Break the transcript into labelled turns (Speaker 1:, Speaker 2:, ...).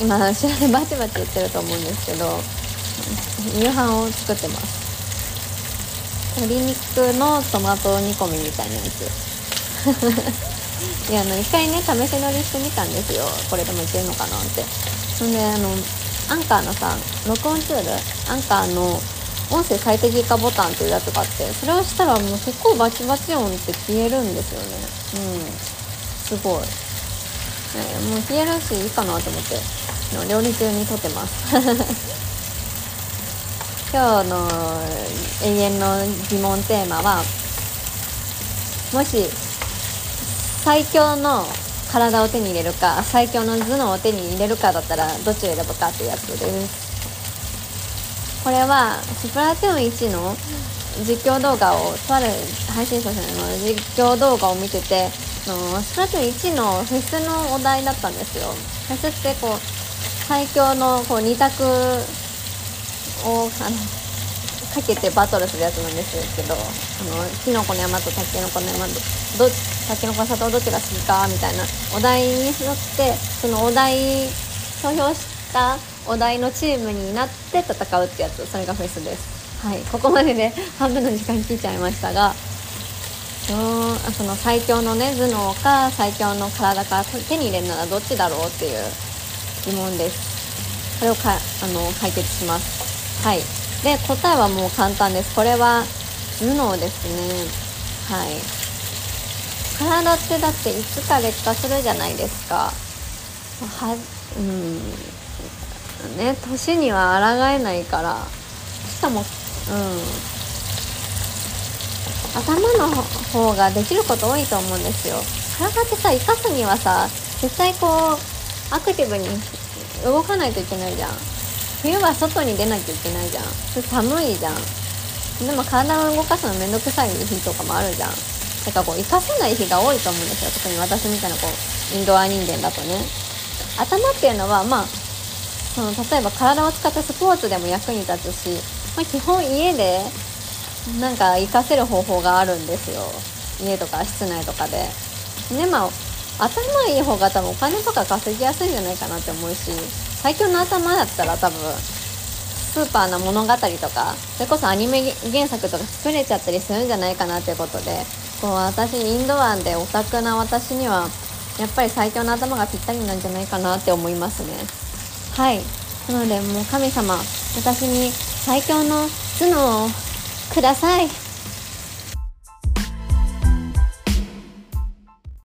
Speaker 1: 今後ろでバチバチ言ってると思うんですけど夕飯を作ってます。鶏肉のトマト煮込みみたいなやつ。いやあの一回ね試し乗りしてみたんですよ。これでもいけるのかなって。そんであのアンカーのさ録音ツール？アンカーの音声最適化ボタンっていうやつがあってそれをしたらもう結構バチバチ音って消えるんですよね。うん。すごい、えもう消えるしいいかなと思って。の料理中に撮ってます。今日の永遠の疑問テーマはもし最強の体を手に入れるか最強の頭脳を手に入れるかだったらどっちを選ぶかっていうやつです。これはスプラトゥーン1の実況動画をとある配信者さんの実況動画を見ててのスプラトゥーン1のフェスのお題だったんですよ。フェスってこう最強のこう2択をあのかけてバトルするやつなんですけどあのキノコの山とタケノコの山どタケノコの里どっちが好きかみたいなお題によってそのお題投票したお題のチームになって戦うってやつそれがフェスです。はい。ここまでで 半分の時間切っちゃいましたがうんその最強のね頭脳か最強の体か手に入れるならどっちだろうっていう疑問です。これをかあの解決します。はい。で答えはもう簡単です。これは頭脳ですね。はい。体ってだっていつか劣化するじゃないですか。はうん。ね年には抗えないから。しかもうん。頭の方ができること多いと思うんですよ。体ってさ生かすにはさ絶対こうアクティブに動かないといけないじゃん。冬は外に出なきゃいけないじゃん。寒いじゃん。でも体を動かすのめんどくさい日とかもあるじゃん。だからこう活かせない日が多いと思うんですよ。特に私みたいなこうインドア人間だとね。頭っていうのはまあその例えば体を使ったスポーツでも役に立つし、まあ、基本家でなんか活かせる方法があるんですよ。家とか室内とかで。でまあ頭いい方が多分お金とか稼ぎやすいんじゃないかなって思うし最強の頭だったら多分スーパーな物語とかそれこそアニメ原作とか作れちゃったりするんじゃないかなということでこう私インドアンでオタクな私にはやっぱり最強の頭がぴったりなんじゃないかなって思いますね。はい。なのでもう神様私に最強の頭脳をください。